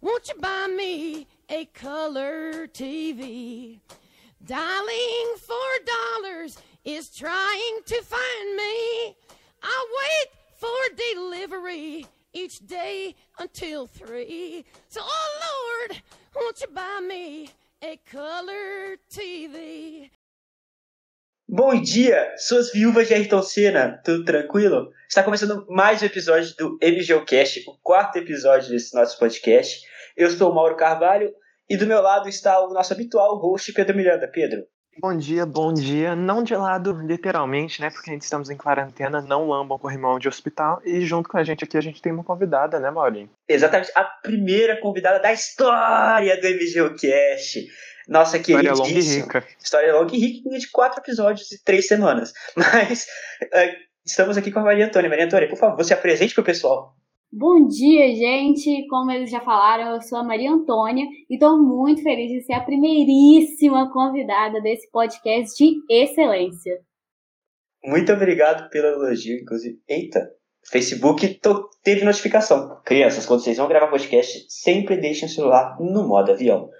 won't you buy me a color TV? Dialing dollars is trying to find me. I wait for delivery each day until three. So, oh Lord, won't you buy me a color TV? Bom dia, suas viúvas de Ayrton Senna, tudo tranquilo? Está começando mais um episódio do MGOcast, o quarto episódio desse nosso podcast. Eu sou o Mauro Carvalho e do meu lado está o nosso habitual host, Pedro Miranda. Pedro. Bom dia, bom dia. Não de lado, literalmente, né? Porque a gente estamos em quarentena, não lambam corrimão de hospital. E junto com a gente aqui, a gente tem uma convidada, né, Maurinho? Exatamente, a primeira convidada da história do MGOcast. Nossa querida. História longa e rica. História longa e rica de quatro episódios e três semanas. Mas uh, estamos aqui com a Maria Antônia. Maria Antônia, por favor, você apresente para o pessoal. Bom dia, gente! Como eles já falaram, eu sou a Maria Antônia e estou muito feliz de ser a primeiríssima convidada desse podcast de excelência. Muito obrigado pelo elogio, inclusive. Eita, Facebook teve notificação. Crianças, quando vocês vão gravar podcast, sempre deixem o celular no modo avião.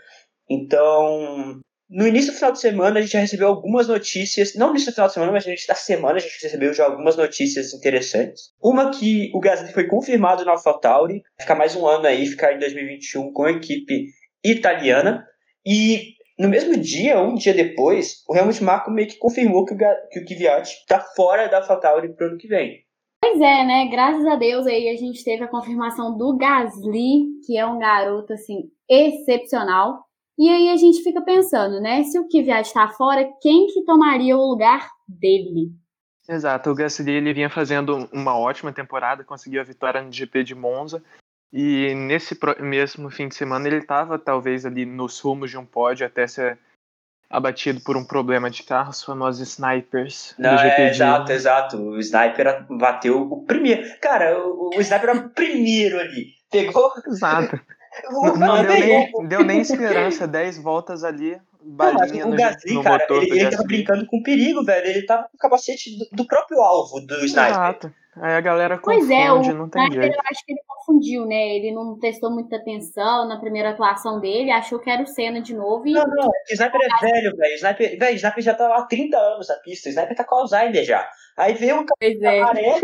Então, no início do final de semana, a gente já recebeu algumas notícias, não no início do final de semana, mas no início da semana a gente recebeu já algumas notícias interessantes. Uma que o Gasly foi confirmado no AlphaTauri, ficar mais um ano aí, ficar em 2021 com a equipe italiana. E no mesmo dia, um dia depois, o Helmut Marko meio que confirmou que o, que o Kvyat está fora da AlphaTauri para o ano que vem. Pois é, né? Graças a Deus aí a gente teve a confirmação do Gasly, que é um garoto assim excepcional. E aí a gente fica pensando, né? Se o Kvyat está fora, quem que tomaria o lugar dele? Exato, o Gasly ele vinha fazendo uma ótima temporada, conseguiu a vitória no GP de Monza. E nesse mesmo fim de semana ele estava talvez ali nos rumos de um pódio até ser abatido por um problema de carro, os famosos snipers Não, do GP é, Exato, exato. O sniper bateu o primeiro. Cara, o, o sniper era o primeiro ali. Pegou. Exato. Não, não deu, nem, deu nem esperança, 10 voltas ali, balinha não, o Gasly, no, cara, motor ele, ele tava brincando com perigo, velho. Ele tava com o capacete do, do próprio alvo do sniper. Exato. Aí a galera confunde, pois é, o não tem sniper, jeito. eu acho que ele confundiu, né? Ele não prestou muita atenção na primeira atuação dele, achou que era o Senna de novo e... Não, não, o sniper é velho, velho. O sniper, velho, o sniper já tá lá há 30 anos na pista. O sniper tá com Alzheimer já. Aí veio um cara é. amarelo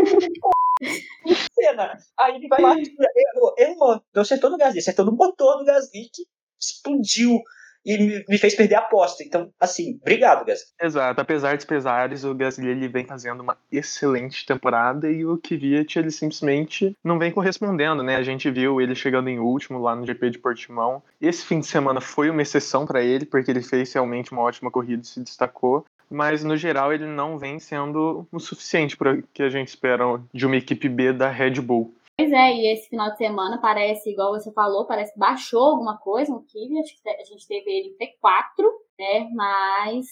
cena. Aí ele vai lá, errou, errou. Não acertou no Gasly, acertou no motor do Gasly que explodiu e me fez perder a aposta. Então, assim, obrigado, Gasly. Exato, apesar dos pesares, o Gasly ele vem fazendo uma excelente temporada e o Kvyat ele simplesmente não vem correspondendo, né? A gente viu ele chegando em último lá no GP de Portimão. Esse fim de semana foi uma exceção para ele, porque ele fez realmente uma ótima corrida e se destacou mas no geral ele não vem sendo o suficiente para o que a gente espera de uma equipe B da Red Bull. Pois é, e esse final de semana parece, igual você falou, parece que baixou alguma coisa no Kiwi, acho que a gente teve ele em P4, né, mas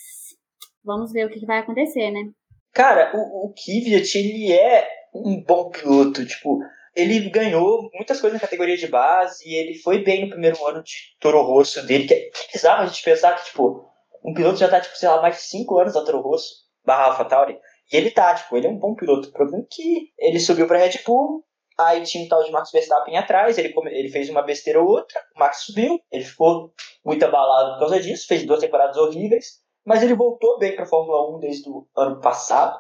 vamos ver o que vai acontecer, né. Cara, o, o Kvyat, ele é um bom piloto, tipo, ele ganhou muitas coisas na categoria de base, e ele foi bem no primeiro ano de Toro Rosso dele, que é bizarro a gente pensar que, tipo, um piloto já tá, tipo, sei lá, mais de 5 anos na Toro Rosso, barra AlphaTauri, e ele tá, tipo, ele é um bom piloto. O problema é que ele subiu pra Red Bull, aí tinha um tal de Max Verstappen atrás, ele, ele fez uma besteira ou outra, o Max subiu, ele ficou muito abalado por causa disso, fez duas temporadas horríveis, mas ele voltou bem pra Fórmula 1 desde o ano passado,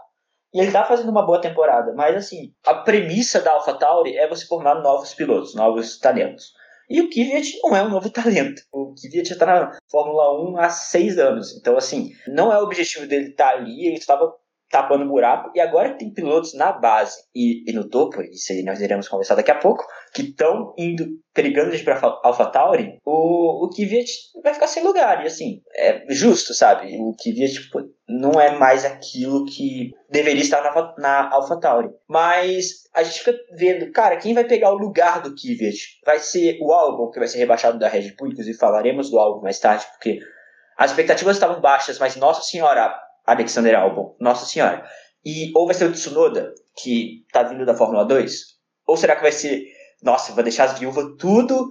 e ele tá fazendo uma boa temporada, mas assim, a premissa da AlphaTauri é você formar novos pilotos, novos talentos. E o Kvyat não é um novo talento. O Kvyat já está na Fórmula 1 há seis anos. Então, assim, não é o objetivo dele estar tá ali. Ele estava tapando buraco, e agora tem pilotos na base e, e no topo, isso aí nós iremos conversar daqui a pouco, que estão indo, perigando de ir para AlphaTauri, o, o Kvyat vai ficar sem lugar, e assim, é justo, sabe? O Kvyat tipo, não é mais aquilo que deveria estar na, na AlphaTauri. Mas a gente fica vendo, cara, quem vai pegar o lugar do Kvyat? Vai ser o Albon, que vai ser rebaixado da Red Bull, inclusive falaremos do Albon mais tarde, porque as expectativas estavam baixas, mas nossa senhora, Alexander Albon, nossa senhora. E ou vai ser o Tsunoda, que tá vindo da Fórmula 2, ou será que vai ser, nossa, vou deixar as viúvas tudo,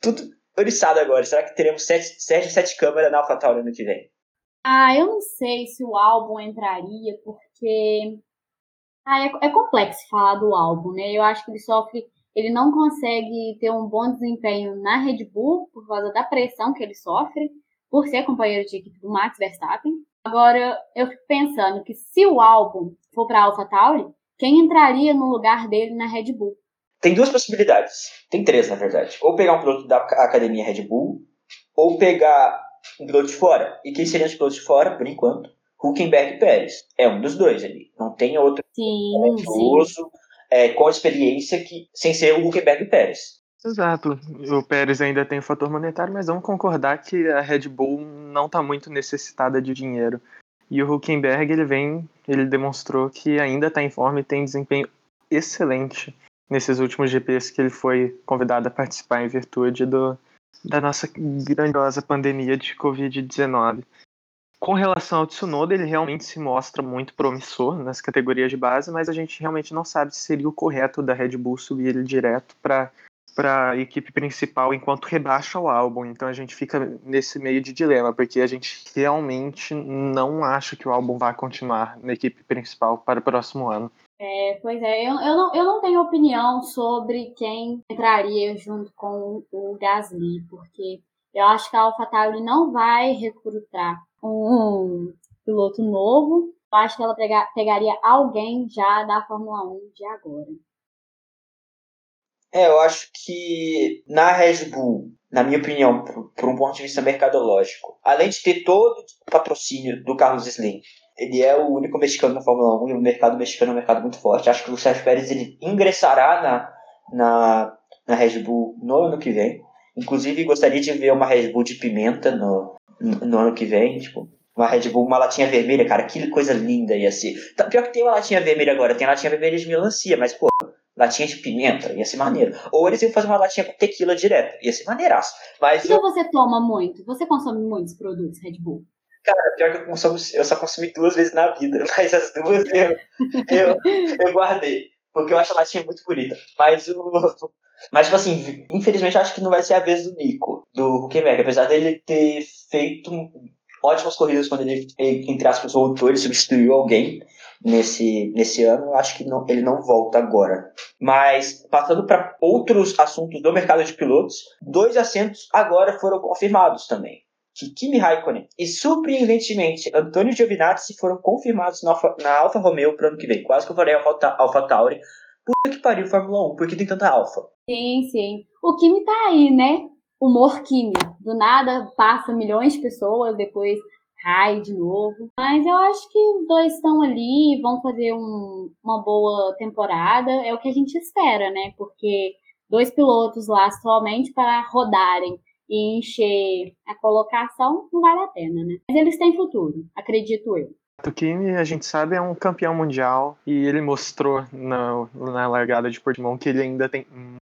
tudo oriçado agora. Será que teremos sete, sete, sete câmeras na AlphaTauri ano que vem? Ah, eu não sei se o álbum entraria, porque ah, é, é complexo falar do álbum, né? Eu acho que ele sofre, ele não consegue ter um bom desempenho na Red Bull por causa da pressão que ele sofre por ser companheiro de equipe do Max Verstappen. Agora, eu fico pensando que se o álbum for para AlphaTauri, quem entraria no lugar dele na Red Bull? Tem duas possibilidades. Tem três, na verdade. Ou pegar um piloto da academia Red Bull, ou pegar um piloto de fora. E quem seria os pilotos de fora, por enquanto? Huckenberg e Pérez. É um dos dois ali. Não tem outro sim, é, com experiência que, sem ser o Huckenberg e Pérez. Exato. O Pérez ainda tem o fator monetário, mas vamos concordar que a Red Bull não está muito necessitada de dinheiro. E o Huckenberg, ele vem, ele demonstrou que ainda está em forma e tem desempenho excelente nesses últimos GPs que ele foi convidado a participar em virtude do, da nossa grandiosa pandemia de Covid-19. Com relação ao Tsunoda, ele realmente se mostra muito promissor nas categorias de base, mas a gente realmente não sabe se seria o correto da Red Bull subir ele direto para para a equipe principal enquanto rebaixa o álbum. Então a gente fica nesse meio de dilema, porque a gente realmente não acha que o álbum vai continuar na equipe principal para o próximo ano. É, pois é, eu, eu, não, eu não tenho opinião sobre quem entraria junto com o Gasly, porque eu acho que a AlphaTauri não vai recrutar um piloto novo. Eu acho que ela pega, pegaria alguém já da Fórmula 1 de agora. É, eu acho que na Red Bull, na minha opinião, por, por, um ponto de vista mercadológico, além de ter todo o patrocínio do Carlos Slim, ele é o único mexicano na Fórmula 1 e o mercado mexicano é um mercado muito forte. Acho que o Sérgio Pérez ele ingressará na, na, na Red Bull no ano que vem. Inclusive, gostaria de ver uma Red Bull de pimenta no, no, no ano que vem. Tipo, uma Red Bull, uma latinha vermelha, cara, que coisa linda ia ser. Tá, pior que tem uma latinha vermelha agora, tem latinha vermelha de melancia, mas, pô, latinha de pimenta, ia ser maneiro. Ou eles iam fazer uma latinha com tequila direto, ia ser maneiraço. Mas então eu... você toma muito? Você consome muitos produtos Red Bull? Cara, pior que eu consumo, eu só consumi duas vezes na vida, mas as duas eu, eu, eu guardei. Porque eu acho a latinha muito bonita. Mas o. Mas, tipo assim, infelizmente acho que não vai ser a vez do Nico, do Huckenberg. Apesar dele ter feito ótimas corridas quando ele, entre aspas, voltou, ele substituiu alguém nesse, nesse ano, acho que não, ele não volta agora. Mas, passando para outros assuntos do mercado de pilotos, dois assentos agora foram confirmados também. Que Kimi Raikkonen e, surpreendentemente, Antônio Giovinazzi foram confirmados na Alfa, na Alfa Romeo para o ano que vem. Quase que eu falei Alfa, Alfa Tauri. Puta que pariu Fórmula 1, por que tem tanta Alfa? Sim, sim. O Kimi tá aí, né? Humor Kimi. Do nada passa milhões de pessoas, depois cai de novo. Mas eu acho que os dois estão ali, vão fazer um, uma boa temporada. É o que a gente espera, né? Porque dois pilotos lá somente para rodarem e encher a colocação não vale a pena, né? Mas eles têm futuro, acredito eu. O Kimi, a gente sabe, é um campeão mundial e ele mostrou na, na largada de Portimão que ele ainda tem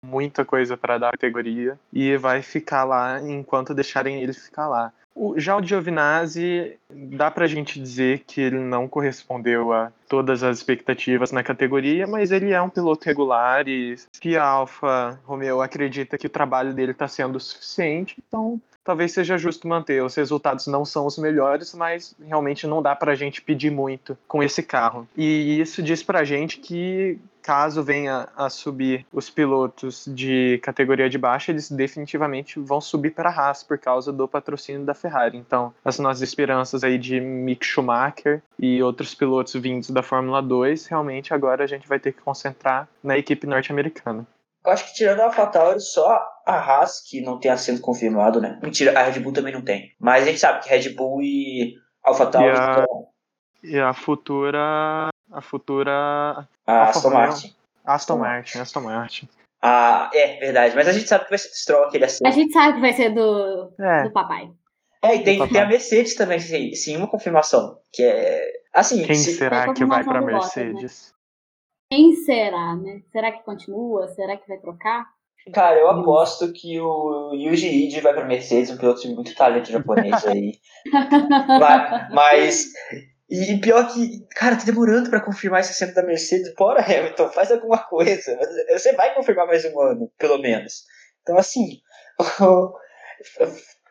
muita coisa para dar à categoria e vai ficar lá enquanto deixarem ele ficar lá. O, já o Giovinazzi, dá pra gente dizer que ele não correspondeu a todas as expectativas na categoria, mas ele é um piloto regular e se a Alfa Romeo acredita que o trabalho dele está sendo suficiente, então talvez seja justo manter. Os resultados não são os melhores, mas realmente não dá para a gente pedir muito com esse carro. E isso diz para a gente que caso venha a subir os pilotos de categoria de baixa, eles definitivamente vão subir para a Haas por causa do patrocínio da Ferrari. Então, as nossas esperanças aí de Mick Schumacher e outros pilotos vindos da Fórmula 2, realmente agora a gente vai ter que concentrar na equipe norte-americana. Eu acho que tirando a AlphaTauri, só a Haas que não tem assento confirmado, né? Mentira, a Red Bull também não tem. Mas a gente sabe que Red Bull e AlphaTauri e a... E a futura. A futura. A Aston. Martin. Aston Martin, Aston Martin. Ah, é verdade. Mas a gente sabe que vai ser do Stroll aquele A acerto. gente sabe que vai ser do, É, do papai. É, e tem, tem a Mercedes também, sim, sim, uma confirmação. Que é. Assim, quem se- será que vai pra Bottas, né? Mercedes? Quem será, né? Será que continua? Será que vai trocar? Cara, eu aposto que o Yuji Ide vai pra Mercedes, um piloto de muito talento japonês aí. Mas, mas- E pior que, cara, tá demorando pra confirmar esse assento da Mercedes. Bora, Hamilton, faz alguma coisa. Você vai confirmar mais um ano, pelo menos. Então, assim.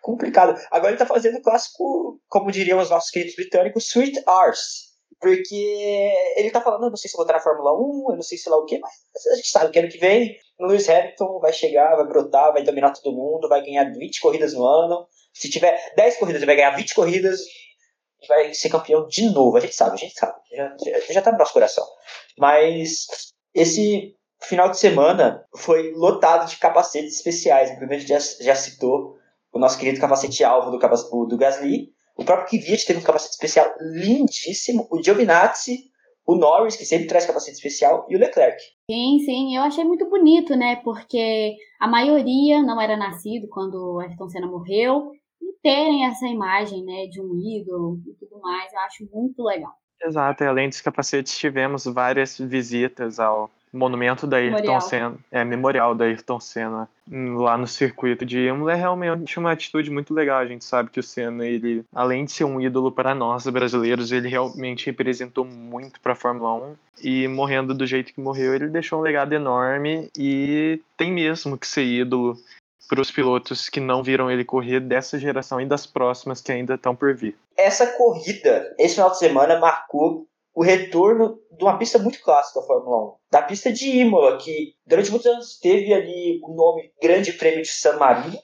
complicado. Agora ele tá fazendo o clássico, como diriam os nossos queridos britânicos, Sweet Arse. Porque ele tá falando, eu não sei se vou estar na Fórmula 1, eu não sei se lá o que, mas a gente sabe que ano que vem o Lewis Hamilton vai chegar, vai brotar, vai dominar todo mundo, vai ganhar 20 corridas no ano. Se tiver 10 corridas, ele vai ganhar 20 corridas e vai ser campeão de novo. A gente sabe, a gente sabe. Já, já, já tá no nosso coração. Mas esse final de semana foi lotado de capacetes especiais. O primeiro já, já citou o nosso querido capacete alvo do, do Gasly. O próprio Kvyat teve um capacete especial lindíssimo. O Giovinazzi, o Norris, que sempre traz capacete especial, e o Leclerc. Sim, sim, eu achei muito bonito, né? Porque a maioria não era nascido quando o Ayrton Senna morreu. E terem essa imagem, né, de um ídolo e tudo mais, eu acho muito legal. Exato, e além dos capacetes, tivemos várias visitas ao monumento da Ayrton Memorial. Senna, é, memorial da Ayrton Senna, lá no circuito de Imola. É realmente uma atitude muito legal. A gente sabe que o Senna, ele, além de ser um ídolo para nós brasileiros, ele realmente representou muito para a Fórmula 1. E morrendo do jeito que morreu, ele deixou um legado enorme e tem mesmo que ser ídolo para os pilotos que não viram ele correr dessa geração e das próximas que ainda estão por vir. Essa corrida, esse final de semana, marcou o retorno de uma pista muito clássica da Fórmula 1. Da pista de Imola, que durante muitos anos teve ali o nome Grande Prêmio de San Marino,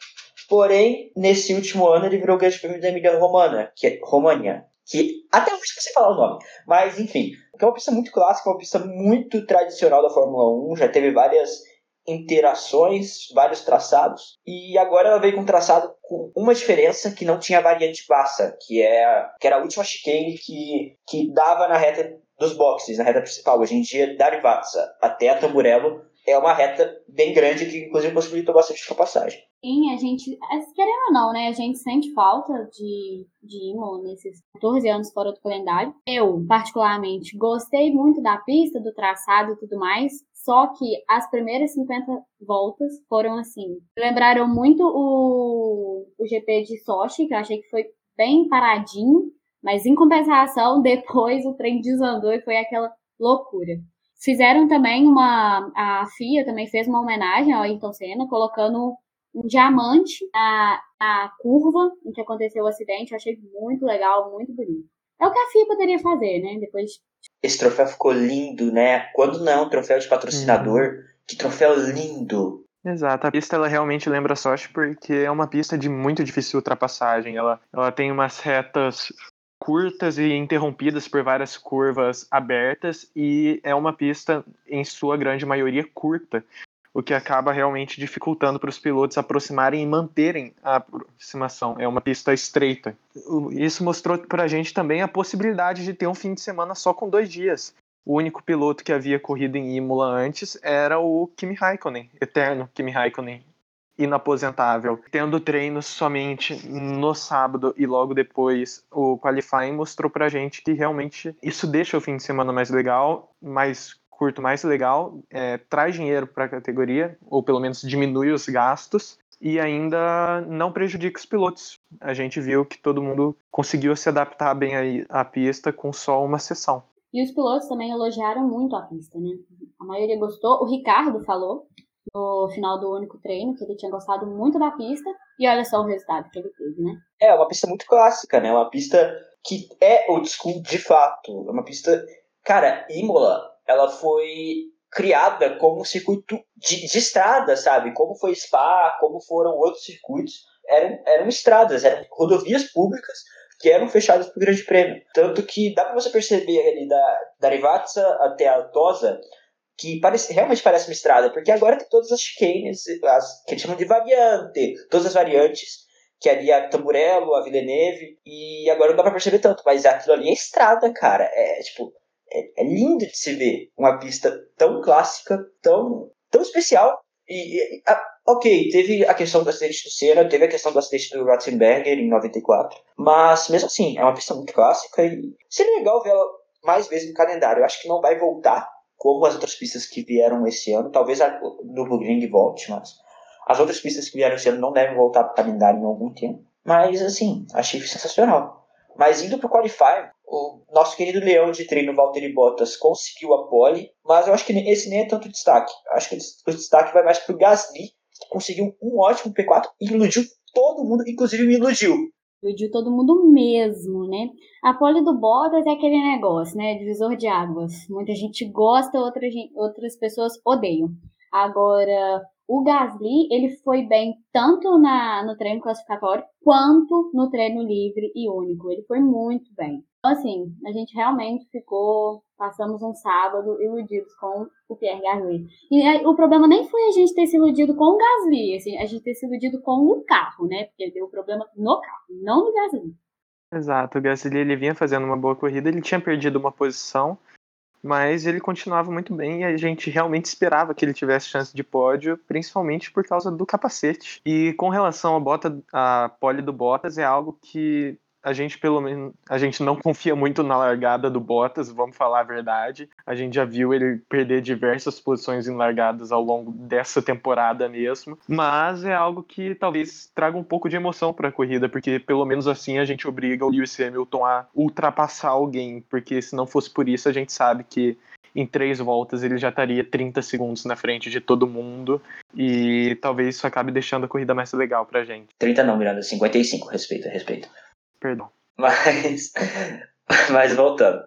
porém, nesse último ano ele virou o Grande Prêmio da Emília Romana, que é România. Que até hoje sei falar o nome, mas enfim, é uma pista muito clássica, uma pista muito tradicional da Fórmula 1, já teve várias interações, vários traçados, e agora ela veio com um traçado com uma diferença que não tinha variante passa, que, é, que era a última chicane que, que dava na reta dos boxes, na reta principal. Hoje em dia, da Rivatsa até a Tamburello é uma reta bem grande que inclusive possibilitou bastante ultrapassagem. Sim, a gente, é, querendo ou não, né, a gente sente falta de, de Imola nesses 14 anos fora do calendário. Eu, particularmente, gostei muito da pista, do traçado e tudo mais, só que as primeiras 50 voltas foram assim. Lembraram muito o, o GP de Sochi, que eu achei que foi bem paradinho, mas em compensação, depois o trem desandou e foi aquela loucura. Fizeram também uma. A FIA também fez uma homenagem ao Ayrton Senna, colocando um diamante na, na curva em que aconteceu o acidente. Eu achei muito legal, muito bonito. É o que a FIA poderia fazer, né? Depois Esse troféu ficou lindo, né? Quando não é um troféu de patrocinador, que troféu lindo! Exato, a pista ela realmente lembra Sochi porque é uma pista de muito difícil ultrapassagem. Ela, ela tem umas retas curtas e interrompidas por várias curvas abertas e é uma pista em sua grande maioria curta, o que acaba realmente dificultando para os pilotos aproximarem e manterem a aproximação. É uma pista estreita. Isso mostrou para a gente também a possibilidade de ter um fim de semana só com dois dias. O único piloto que havia corrido em Imola antes era o Kimi Raikkonen, eterno Kimi Raikkonen, inaposentável. Tendo treinos somente no sábado e logo depois o qualifying mostrou pra gente que realmente isso deixa o fim de semana mais legal, mais curto, mais legal, é, traz dinheiro para a categoria, ou pelo menos diminui os gastos. E ainda não prejudica os pilotos. A gente viu que todo mundo conseguiu se adaptar bem à pista com só uma sessão. E os pilotos também elogiaram muito a pista, né? A maioria gostou. O Ricardo falou no final do único treino que ele tinha gostado muito da pista. E olha só o resultado que ele teve, né? É uma pista muito clássica, né? Uma pista que é old school de fato. É uma pista. Cara, Imola, ela foi criada como um circuito de, de estrada, sabe? Como foi Spa, como foram outros circuitos. Eram, eram estradas, eram rodovias públicas que eram fechadas para o Grande Prêmio. Tanto que dá para você perceber ali da, da Rivatsa até a Tosa que parece, realmente parece uma estrada, porque agora tem todas as chicanes, as, que eles chamam de variante, todas as variantes que ali a Tamburello, a Villeneuve, e agora não dá pra perceber tanto, mas aquilo ali é estrada, cara. É tipo, é, é lindo de se ver uma pista tão clássica, tão, tão especial. E, e a, ok, teve a questão do acidente do Senna, teve a questão do acidente do Ratzenberger em 94, mas mesmo assim, é uma pista muito clássica e seria legal ver ela mais vezes no calendário. Eu acho que não vai voltar como as outras pistas que vieram esse ano. Talvez a do volte, mas as outras pistas que vieram esse ano não devem voltar para o calendário em algum tempo. Mas, assim, achei sensacional. Mas indo para o Qualify, o nosso querido leão de treino Valtteri Bottas conseguiu a pole, mas eu acho que esse nem é tanto destaque. Acho que o destaque vai mais para o Gasly, que conseguiu um ótimo P4 e iludiu todo mundo, inclusive me iludiu. Iludiu todo mundo mesmo, né? A pole do Bottas é aquele negócio, né? Divisor de águas. Muita gente gosta, outras, outras pessoas odeiam. Agora, o Gasly, ele foi bem tanto na, no treino classificatório quanto no treino livre e único. Ele foi muito bem. Então, assim, a gente realmente ficou, passamos um sábado iludidos com o Pierre Gasly. E aí, o problema nem foi a gente ter se iludido com o Gasly, assim, a gente ter se iludido com o carro, né? Porque deu problema no carro, não no Gasly. Exato, o Gasly ele vinha fazendo uma boa corrida, ele tinha perdido uma posição, mas ele continuava muito bem e a gente realmente esperava que ele tivesse chance de pódio, principalmente por causa do capacete. E com relação à bota, a pole do Bottas é algo que a gente pelo menos a gente não confia muito na largada do Bottas, vamos falar a verdade. A gente já viu ele perder diversas posições em largadas ao longo dessa temporada mesmo, mas é algo que talvez traga um pouco de emoção para a corrida, porque pelo menos assim a gente obriga o Lewis Hamilton a ultrapassar alguém, porque se não fosse por isso a gente sabe que em três voltas ele já estaria 30 segundos na frente de todo mundo e talvez isso acabe deixando a corrida mais legal pra gente. 30 não, Miranda, 55, respeita, respeita. Perdão. Mas, mas voltando.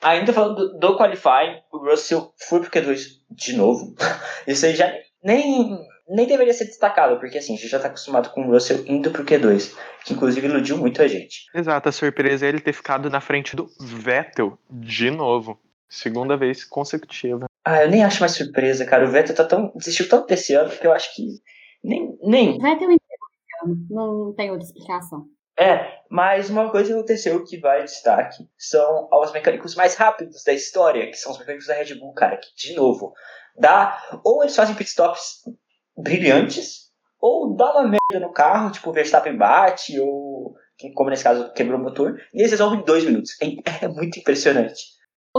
Ainda falando do, do Qualify, o Russell foi pro Q2 de novo. Isso aí já nem, nem deveria ser destacado, porque assim, a gente já tá acostumado com o Russell indo pro Q2, que inclusive iludiu muito a gente. Exato, a surpresa é ele ter ficado na frente do Vettel de novo. Segunda vez consecutiva. Ah, eu nem acho mais surpresa, cara. O Vettel tá tão. desistiu tanto desse ano que eu acho que. Nem. nem... Vettel inteiro, não tem outra explicação. É, mas uma coisa que aconteceu que vai destaque são os mecânicos mais rápidos da história, que são os mecânicos da Red Bull, cara, que, de novo, dá. Ou eles fazem pitstops brilhantes, ou dá uma merda no carro, tipo, o Verstappen bate, ou, como nesse caso, quebrou o motor, e eles resolvem em dois minutos. É, é muito impressionante.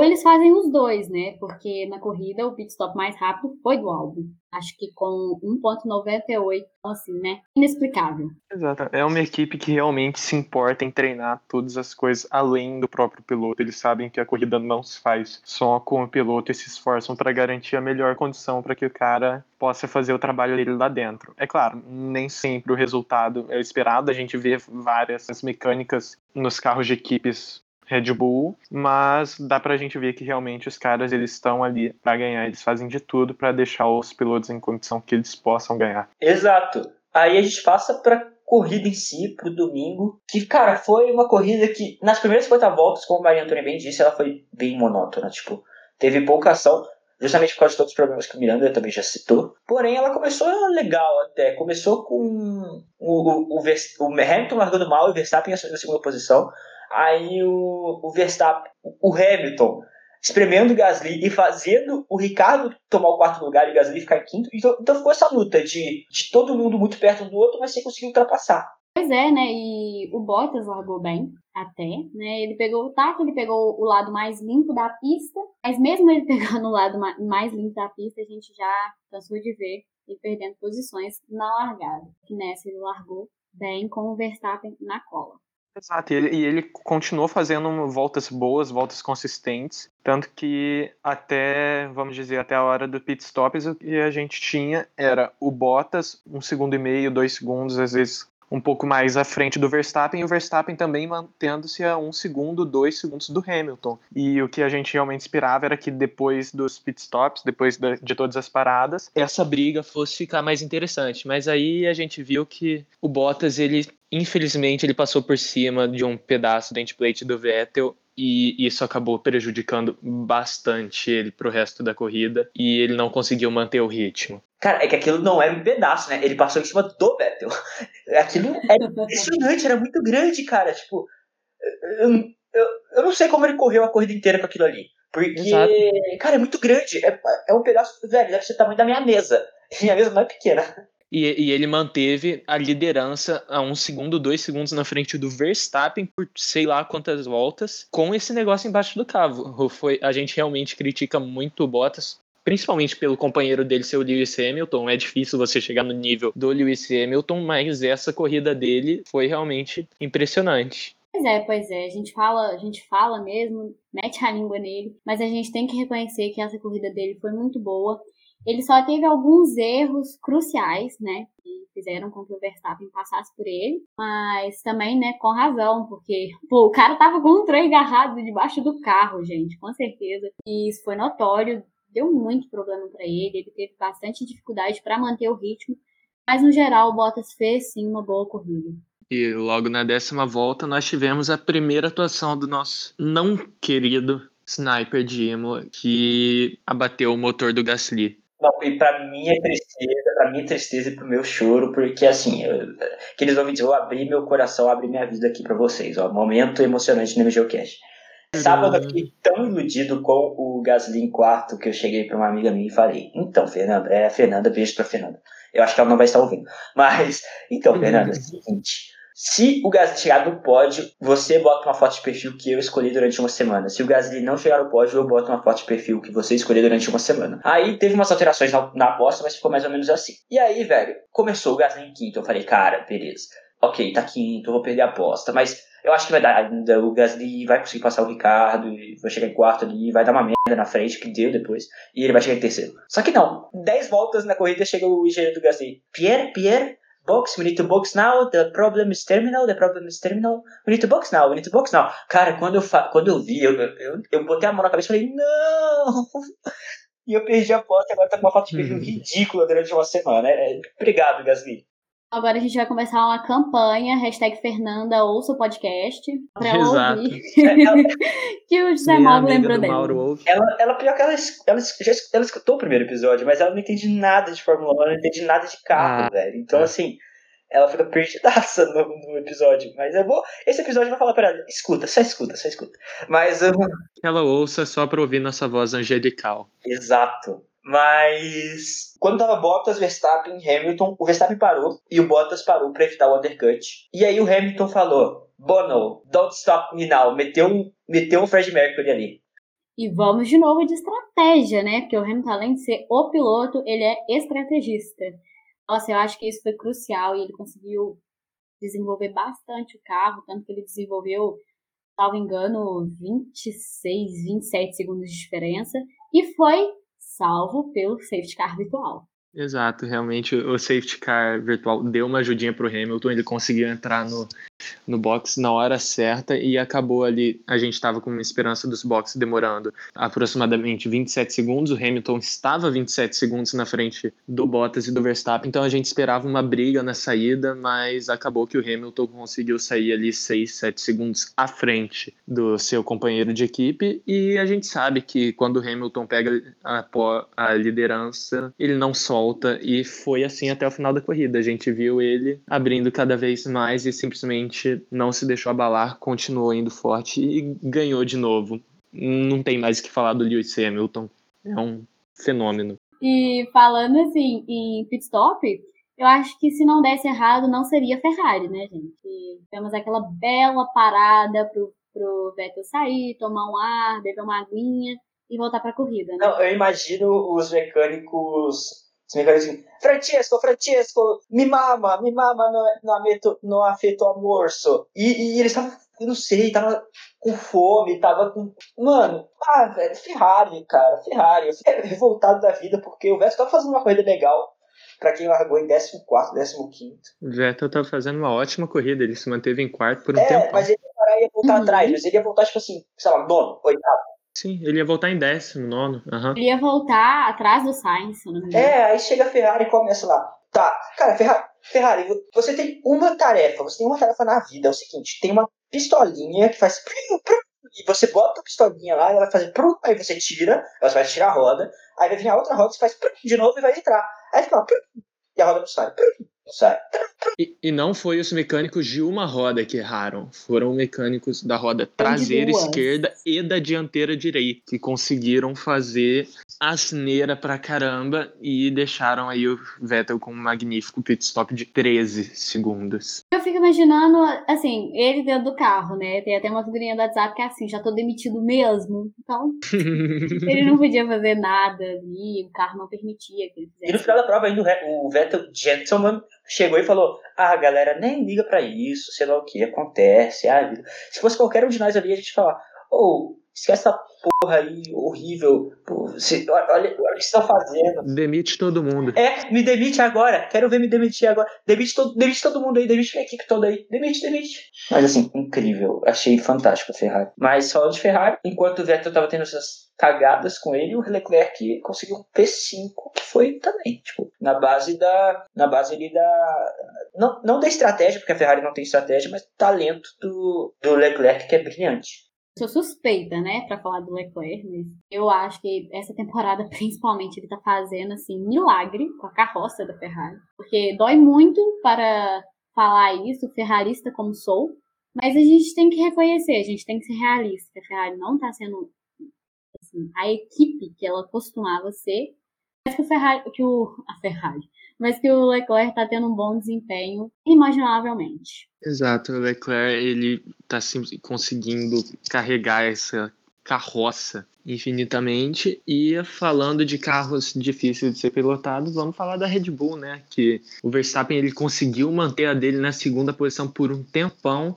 Ou eles fazem os dois, né? Porque na corrida o pit stop mais rápido foi do álbum. Acho que com 1.98, assim, né? Inexplicável. Exato. É uma equipe que realmente se importa em treinar todas as coisas além do próprio piloto. Eles sabem que a corrida não se faz só com o piloto e se esforçam para garantir a melhor condição para que o cara possa fazer o trabalho dele lá dentro. É claro, nem sempre o resultado é esperado. A gente vê várias mecânicas nos carros de equipes Red Bull, mas dá pra gente ver que realmente os caras eles estão ali para ganhar, eles fazem de tudo para deixar os pilotos em condição que eles possam ganhar. Exato. Aí a gente passa para corrida em si, pro domingo, que, cara, foi uma corrida que, nas primeiras 50 voltas, como o Maria Antônia bem disse, ela foi bem monótona, tipo, teve pouca ação, justamente por causa de todos os problemas que o Miranda também já citou. Porém, ela começou legal até. Começou com o, o, o, o Hamilton largando mal e o Verstappen na segunda posição. Aí o, o Verstappen, o Hamilton, espremendo o Gasly e fazendo o Ricardo tomar o quarto lugar e o Gasly ficar em quinto. Então, então ficou essa luta de, de todo mundo muito perto do outro, mas sem conseguir ultrapassar. Pois é, né? E o Bottas largou bem, até, né? Ele pegou o taco, ele pegou o lado mais limpo da pista, mas mesmo ele pegando o lado mais limpo da pista, a gente já cansou de ver ele perdendo posições na largada. Que nessa ele largou bem com o Verstappen na cola. Exato, e ele, e ele continuou fazendo voltas boas, voltas consistentes, tanto que até, vamos dizer, até a hora do pit stop, o que a gente tinha era o Bottas, um segundo e meio, dois segundos, às vezes um pouco mais à frente do Verstappen e o Verstappen também mantendo-se a um segundo, dois segundos do Hamilton. E o que a gente realmente esperava era que depois dos pitstops, depois de todas as paradas, essa briga fosse ficar mais interessante. Mas aí a gente viu que o Bottas, ele infelizmente, ele passou por cima de um pedaço do endplate do Vettel e isso acabou prejudicando bastante ele pro resto da corrida e ele não conseguiu manter o ritmo. Cara, é que aquilo não era um pedaço, né? Ele passou em cima do Vettel. Aquilo era impressionante, era muito grande, cara. Tipo, eu, eu, eu não sei como ele correu a corrida inteira com aquilo ali. Porque, Exato. cara, é muito grande. É, é um pedaço, velho, deve ser o tamanho da minha mesa. Minha mesa não é pequena. E, e, ele manteve a liderança a um segundo, dois segundos na frente do Verstappen por sei lá quantas voltas, com esse negócio embaixo do cavo. Foi, a gente realmente critica muito o Bottas, principalmente pelo companheiro dele ser o Lewis Hamilton. É difícil você chegar no nível do Lewis Hamilton, mas essa corrida dele foi realmente impressionante. Pois é, pois é. A gente fala, a gente fala mesmo, mete a língua nele, mas a gente tem que reconhecer que essa corrida dele foi muito boa. Ele só teve alguns erros cruciais, né? Que fizeram com que o Verstappen passasse por ele. Mas também, né, com razão, porque, pô, o cara tava com um trem agarrado debaixo do carro, gente, com certeza. E isso foi notório, deu muito problema para ele. Ele teve bastante dificuldade para manter o ritmo. Mas, no geral, o Bottas fez sim uma boa corrida. E logo na décima volta nós tivemos a primeira atuação do nosso não querido sniper de Imola, que abateu o motor do Gasly. Não, e pra é tristeza, pra é tristeza e pro meu choro, porque assim, eu, que eles vão me dizer, eu abri meu coração, abri minha vida aqui pra vocês, ó, momento emocionante no MGOcast. Sábado eu fiquei tão iludido com o Gasly em quarto que eu cheguei pra uma amiga minha e falei, então, Fernanda, é a Fernanda, beijo pra Fernanda. Eu acho que ela não vai estar ouvindo. Mas, então, Fernanda, é o seguinte, se o Gasly chegar no pódio, você bota uma foto de perfil que eu escolhi durante uma semana. Se o Gasly não chegar no pódio, eu boto uma foto de perfil que você escolheu durante uma semana. Aí teve umas alterações na, na aposta, mas ficou mais ou menos assim. E aí, velho, começou o Gasly em quinto. Eu falei, cara, beleza. Ok, tá quinto, eu vou perder a aposta, mas eu acho que vai dar ainda. O Gasly vai conseguir passar o Ricardo, vai chegar em quarto ali, vai dar uma merda na frente, que deu depois, e ele vai chegar em terceiro. Só que não, 10 voltas na corrida chega o engenheiro do Gasly. Pierre, Pierre, box, we need to box now, the problem is terminal, the problem is terminal, we need to box now, we need to box now. Cara, quando eu, fa quando eu vi, eu, eu, eu botei a mão na cabeça e falei, não! E eu perdi a aposta, agora tá com uma foto de perfil uhum. ridícula durante uma semana. É, obrigado, Gasly. Agora a gente vai começar uma campanha, hashtag Fernanda ouça o podcast, pra Exato. ouvir que o José Mauro lembrou dele. Ela, ela, pior que ela, ela, já, ela escutou o primeiro episódio, mas ela não entende nada de Fórmula 1, ela não entende nada de carro, ah, velho. Então, é. assim, ela fica perdidaça no, no, episódio. Mas eu vou. Esse episódio eu vou falar pra ela. Escuta, só escuta, só escuta. Mas. Eu... Ela ouça só pra ouvir nossa voz angelical. Exato. Mas quando tava Bottas, Verstappen, Hamilton, o Verstappen parou e o Bottas parou para evitar o undercut. E aí o Hamilton falou: Bono, don't stop me now. Meteu um, meteu um Fred Mercury ali. E vamos de novo de estratégia, né? Porque o Hamilton, além de ser o piloto, ele é estrategista. Nossa, eu acho que isso foi crucial e ele conseguiu desenvolver bastante o carro, tanto que ele desenvolveu, salvo engano, 26, 27 segundos de diferença. E foi salvo pelo safety car virtual. Exato, realmente o safety car virtual deu uma ajudinha para o Hamilton, ele conseguiu entrar no, no box na hora certa e acabou ali. A gente estava com uma esperança dos boxes demorando aproximadamente 27 segundos. O Hamilton estava 27 segundos na frente do Bottas e do Verstappen, então a gente esperava uma briga na saída, mas acabou que o Hamilton conseguiu sair ali 6, 7 segundos à frente do seu companheiro de equipe. E a gente sabe que quando o Hamilton pega a, a liderança, ele não solta, e foi assim até o final da corrida. A gente viu ele abrindo cada vez mais e simplesmente realmente não se deixou abalar, continuou indo forte e ganhou de novo. Não tem mais o que falar do Lewis Hamilton. É um fenômeno. E falando assim em pit stop, eu acho que se não desse errado, não seria Ferrari, né, gente? temos aquela bela parada pro, pro Vettel sair, tomar um ar, beber uma aguinha e voltar pra corrida, né? Não, eu imagino os mecânicos assim, Francesco, Francesco, me mama, me mama no, no, ameto, no afeto almoço. E, e eles estavam, eu não sei, tava com fome, tava com. Mano, ah, velho, Ferrari, cara, Ferrari. Eu fiquei revoltado da vida porque o Vettel tava fazendo uma corrida legal. Pra quem largou em 14, 15. O Vettel tava fazendo uma ótima corrida, ele se manteve em quarto por um é, tempo. É, mas ele ia voltar uhum. atrás, mas ele ia voltar, tipo assim, sei lá, nono, oitavo. Sim, ele ia voltar em décimo, nono. Uhum. Ele ia voltar atrás do Sainz, se não me engano. É, aí chega a Ferrari e começa lá. Tá, cara, Ferrari, Ferrari, você tem uma tarefa, você tem uma tarefa na vida, é o seguinte, tem uma pistolinha que faz e você bota a pistolinha lá, ela vai fazer prum, aí você tira, ela vai tirar a roda, aí vai vir a outra roda, você faz prum, de novo e vai entrar. Aí fica lá, prum, e a roda não sai, sai. E, e não foi os mecânicos de uma roda que erraram, foram mecânicos da roda traseira esquerda e da dianteira direita que conseguiram fazer asneira pra caramba e deixaram aí o Vettel com um magnífico pit stop de 13 segundos. Eu fico imaginando, assim, ele dentro do carro, né? Tem até uma figurinha do WhatsApp que é assim, já tô demitido mesmo. Então, ele não podia fazer nada ali, o carro não permitia que ele E no fizesse. final da prova ainda o Vettel Gentleman chegou e falou: Ah, galera, nem liga pra isso, sei lá o que acontece. Ah, vida. Se fosse qualquer um de nós ali, a gente falar: Ô, esquece essa porra aí horrível. Você- olha, olha, o que vocês estão fazendo. Demite todo mundo. É, me demite agora. Quero ver me demitir agora. Demite todo, demite todo mundo aí, demite a equipe toda aí. Demite, demite. Mas assim, incrível. Achei fantástico a Ferrari. Mas falando de Ferrari, enquanto o Vettel tava tendo essas cagadas com ele, o Leclerc conseguiu um P5, que foi também, tipo, na base da. Na base ali da. Não, não da estratégia, porque a Ferrari não tem estratégia, mas do talento do, do Leclerc, que é brilhante. Sou suspeita, né, pra falar do Leclerc, mas eu acho que essa temporada, principalmente, ele tá fazendo, assim, milagre com a carroça da Ferrari. Porque dói muito para falar isso, ferrarista como sou, mas a gente tem que reconhecer, a gente tem que ser realista, que a Ferrari não tá sendo assim, a equipe que ela costumava ser, mas que o Ferrari, que o, a Ferrari, mas que o Leclerc tá tendo um bom desempenho, inimaginavelmente. Exato, o Leclerc ele tá sim- conseguindo carregar essa carroça infinitamente e falando de carros difíceis de ser pilotados, vamos falar da Red Bull, né? Que o Verstappen ele conseguiu manter a dele na segunda posição por um tempão.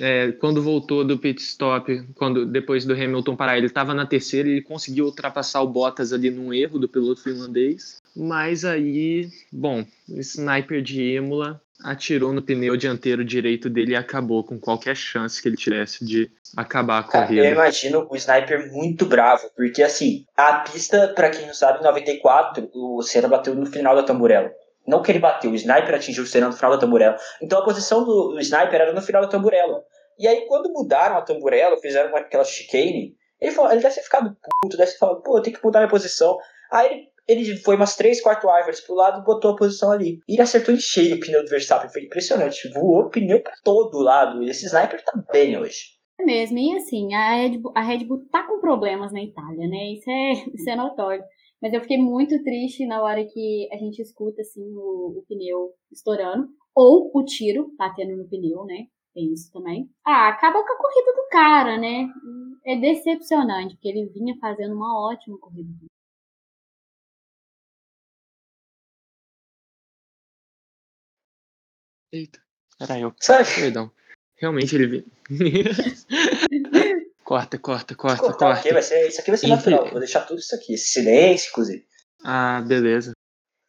É, quando voltou do pit stop, quando depois do Hamilton parar, ele estava na terceira, ele conseguiu ultrapassar o Bottas ali num erro do piloto finlandês. Mas aí, bom, sniper de Imola atirou no pneu dianteiro direito dele e acabou com qualquer chance que ele tivesse de acabar a Cara, eu corrida. imagino o sniper muito bravo, porque assim, a pista, pra quem não sabe, em 94, o Senna bateu no final da tamburela. Não que ele bateu, o sniper atingiu o Senna no final da tamburela. Então a posição do, do sniper era no final da tamburela. E aí, quando mudaram a tamburela, fizeram aquela chicane, ele, falou, ele deve ter ficado puto, deve ter falado, pô, eu tenho que mudar minha posição. Aí ele, ele foi umas 3, 4 árvores pro lado e botou a posição ali. E ele acertou em cheio o pneu do Verstappen, foi impressionante. Voou o pneu pra todo lado. E esse sniper tá bem hoje. É mesmo, e assim, a Red, Bull, a Red Bull tá com problemas na Itália, né? Isso é, isso é notório. Mas eu fiquei muito triste na hora que a gente escuta, assim, o, o pneu estourando. Ou o tiro batendo no pneu, né? Tem isso também. Ah, acaba com a corrida do cara, né? É decepcionante, porque ele vinha fazendo uma ótima corrida. Eita, era eu. Sabe? Perdão. Realmente ele. corta, corta, corta, corta. vai ser, isso aqui vai ser Enfim. natural. Vou deixar tudo isso aqui. Esse silêncio, inclusive. Ah, beleza.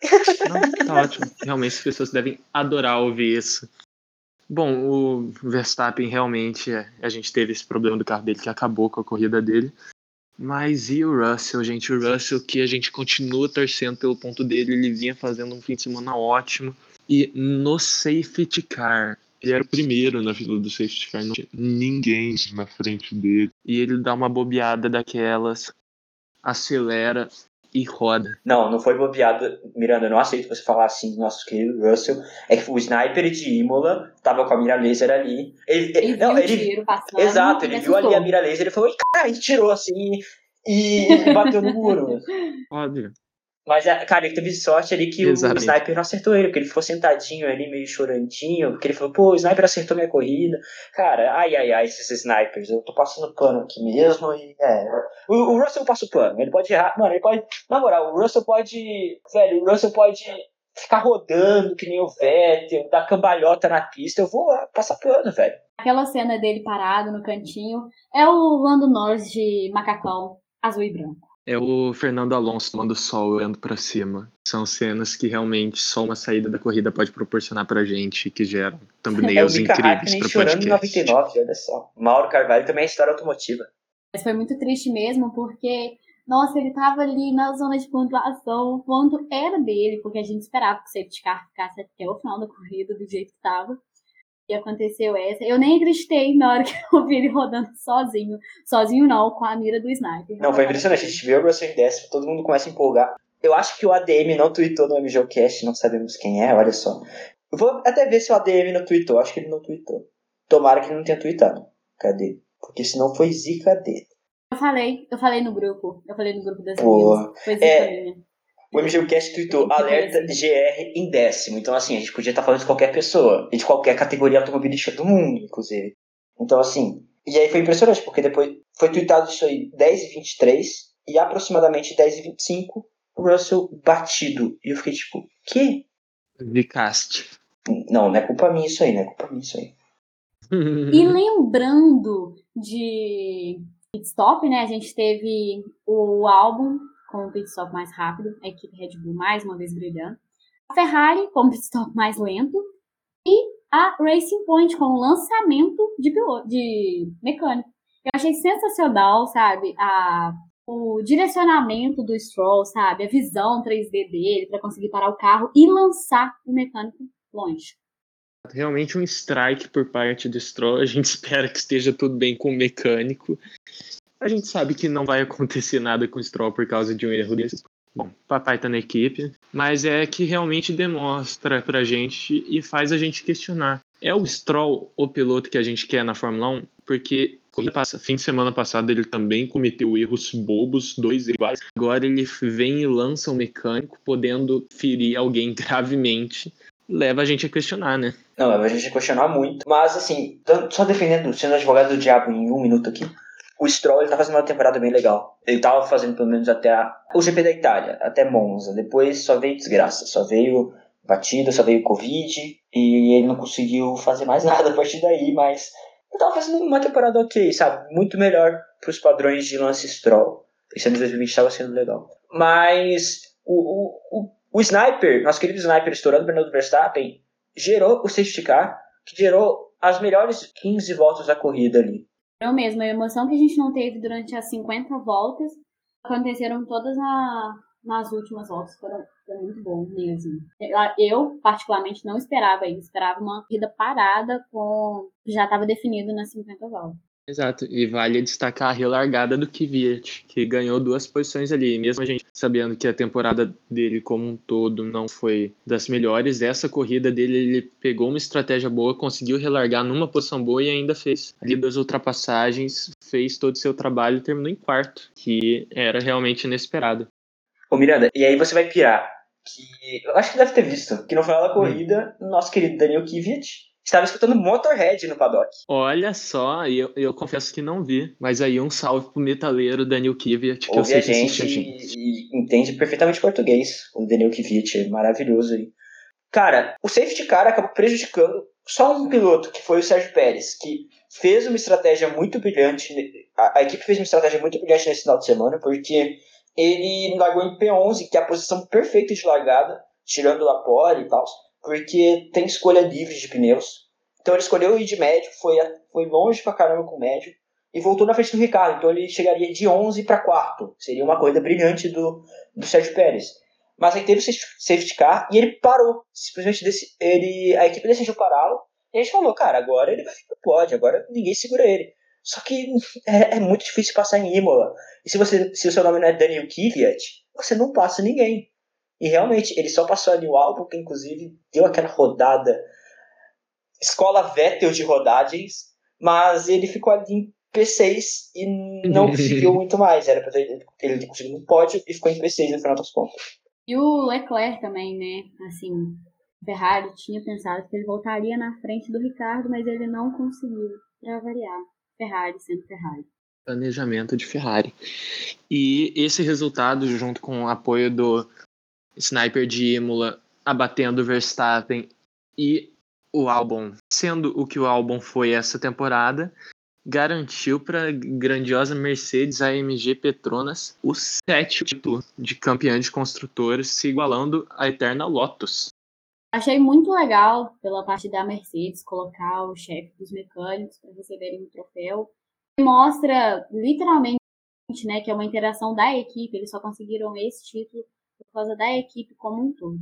Não, tá ótimo. Realmente as pessoas devem adorar ouvir isso. Bom, o Verstappen realmente, é, a gente teve esse problema do carro dele que acabou com a corrida dele. Mas e o Russell, gente? O Russell que a gente continua torcendo pelo ponto dele, ele vinha fazendo um fim de semana ótimo. E no safety car, ele era o primeiro na fila do safety car, não tinha ninguém na frente dele. E ele dá uma bobeada daquelas, acelera e roda. Não, não foi bobeado. Miranda, eu não aceito você falar assim do nosso querido Russell. É que o sniper de Imola tava com a mira laser ali. Ele, Ele ele- não, viu o ele, tiro passando. exato, ele e viu ali a mira laser e falou, cara, ele tirou assim e, e bateu no muro. Óbvio. Mas, é, cara, ele teve sorte ali que Exatamente. o sniper não acertou ele, porque ele ficou sentadinho ali, meio chorandinho, porque ele falou, pô, o sniper acertou minha corrida. Cara, ai, ai, ai, esses snipers, eu tô passando pano aqui mesmo e, é... O, o Russell passa o pano, ele pode errar, mano, ele pode, na moral, o Russell pode, velho, o Russell pode ficar rodando que nem o Vettel, dar cambalhota na pista, eu vou passar pano, velho. Aquela cena dele parado no cantinho é o Lando Norris de macacão azul e branco. É o Fernando Alonso tomando sol olhando pra cima. São cenas que realmente só uma saída da corrida pode proporcionar pra gente, que geram É thumbnails Mika incríveis pra chorando em podcast. 99, olha só. Mauro Carvalho também é história automotiva. Mas foi muito triste mesmo, porque, nossa, ele tava ali na zona de pontuação, o ponto era dele, porque a gente esperava que o safety car ficasse até o final da corrida do jeito que tava. E aconteceu essa. Eu nem acreditei na hora que eu vi ele rodando sozinho. Sozinho não, com a mira do sniper. Não, foi impressionante. A gente viu o Russell décimo, todo mundo começa a empolgar. Eu acho que o ADM não tweetou no MGOcast, não sabemos quem é, olha só. Eu vou até ver se o ADM não tweetou, acho que ele não tweetou. Tomara que ele não tenha tweetado. Cadê? Porque senão foi zica dele. Eu falei, eu falei no grupo. Eu falei no grupo das Boa. meninas. Foi zica É. minha. O MGCast tweetou alerta GR em décimo. Então, assim, a gente podia estar falando de qualquer pessoa. E de qualquer categoria automobilística do mundo, inclusive. Então, assim. E aí foi impressionante, porque depois foi tweetado isso aí 10 e 23 e aproximadamente 10 e 25 o Russell batido. E eu fiquei tipo, que? Vicaste. Não, não é culpa minha isso aí, não é culpa minha isso aí. E lembrando de pit stop, né? A gente teve o álbum com o pit stop mais rápido, a equipe Red Bull mais uma vez brilhando. A Ferrari com o pit stop mais lento. E a Racing Point com o lançamento de, piloto, de mecânico. Eu achei sensacional, sabe? A, o direcionamento do Stroll, sabe? A visão 3D dele para conseguir parar o carro e lançar o mecânico longe. Realmente um strike por parte do Stroll. A gente espera que esteja tudo bem com o mecânico. A gente sabe que não vai acontecer nada com o Stroll por causa de um erro desses. Bom, papai tá na equipe, mas é que realmente demonstra pra gente e faz a gente questionar. É o Stroll o piloto que a gente quer na Fórmula 1? Porque fim de semana passado ele também cometeu erros bobos, dois iguais. Agora ele vem e lança um mecânico, podendo ferir alguém gravemente. Leva a gente a questionar, né? Não, a gente ia questionar muito. Mas, assim, só defendendo, sendo advogado do diabo em um minuto aqui, o Stroll ele tá fazendo uma temporada bem legal. Ele tava fazendo pelo menos até a, o GP da Itália, até Monza. Depois só veio desgraça, só veio batida, só veio Covid. E ele não conseguiu fazer mais nada a partir daí, mas ele tava fazendo uma temporada ok, sabe? Muito melhor pros padrões de Lance Stroll. Esse ano de 2020 tava sendo legal. Mas o, o, o, o Sniper, nosso querido Sniper estourando o Bernardo Verstappen, gerou o safety car, que gerou as melhores 15 voltas da corrida ali. Eu mesma, a emoção que a gente não teve durante as 50 voltas aconteceram todas na, nas últimas voltas. Foram, foi muito bom mesmo. Eu, particularmente, não esperava isso. Esperava uma corrida parada com já estava definido nas 50 voltas. Exato, e vale destacar a relargada do Kvyat, que ganhou duas posições ali, mesmo a gente sabendo que a temporada dele como um todo não foi das melhores, essa corrida dele ele pegou uma estratégia boa, conseguiu relargar numa posição boa e ainda fez ali duas ultrapassagens, fez todo o seu trabalho e terminou em quarto, que era realmente inesperado. Ô Miranda, e aí você vai pirar, que eu acho que deve ter visto, que no final da corrida, nosso querido Daniel Kvyat estava escutando Motorhead no paddock. Olha só, eu, eu confesso que não vi, mas aí um salve pro metaleiro Daniel Kvyat, que eu Ouve sei a que gente a gente. e, e entende perfeitamente português, o Daniel Kvyat, é maravilhoso aí. Cara, o safety car acabou prejudicando só um piloto, que foi o Sérgio Pérez, que fez uma estratégia muito brilhante, a, a equipe fez uma estratégia muito brilhante nesse final de semana, porque ele largou em P11, que é a posição perfeita de largada, tirando a pole e tal, porque tem escolha livre de pneus. Então ele escolheu ir de médio, foi, foi longe pra caramba com o médio, e voltou na frente do Ricardo. Então ele chegaria de 11 para quarto. Seria uma corrida brilhante do, do Sérgio Pérez. Mas aí teve o safety- car e ele parou. Simplesmente desse, ele, a equipe decidiu pará-lo. E a gente falou, cara, agora ele vai no pódio, agora ninguém segura ele. Só que é, é muito difícil passar em Imola. E se, você, se o seu nome não é Daniel Kvyat, você não passa ninguém. E realmente, ele só passou ali o álbum, que inclusive deu aquela rodada. Escola Vettel de rodagens, mas ele ficou ali em P6 e não conseguiu muito mais. Era pra ter, ele ter conseguido um pódio e ficou em P6 no final das contas. E o Leclerc também, né? Assim, Ferrari tinha pensado que ele voltaria na frente do Ricardo, mas ele não conseguiu, pra variar. Ferrari sendo Ferrari. planejamento de Ferrari. E esse resultado, junto com o apoio do Sniper de Imola abatendo Verstappen e o álbum sendo o que o álbum foi essa temporada, garantiu para grandiosa Mercedes AMG Petronas o sétimo título de campeã de construtores, se igualando à eterna Lotus. Achei muito legal pela parte da Mercedes colocar o chefe dos mecânicos para receberem o troféu. Mostra literalmente né, que é uma interação da equipe, eles só conseguiram esse título por causa da equipe como um todo.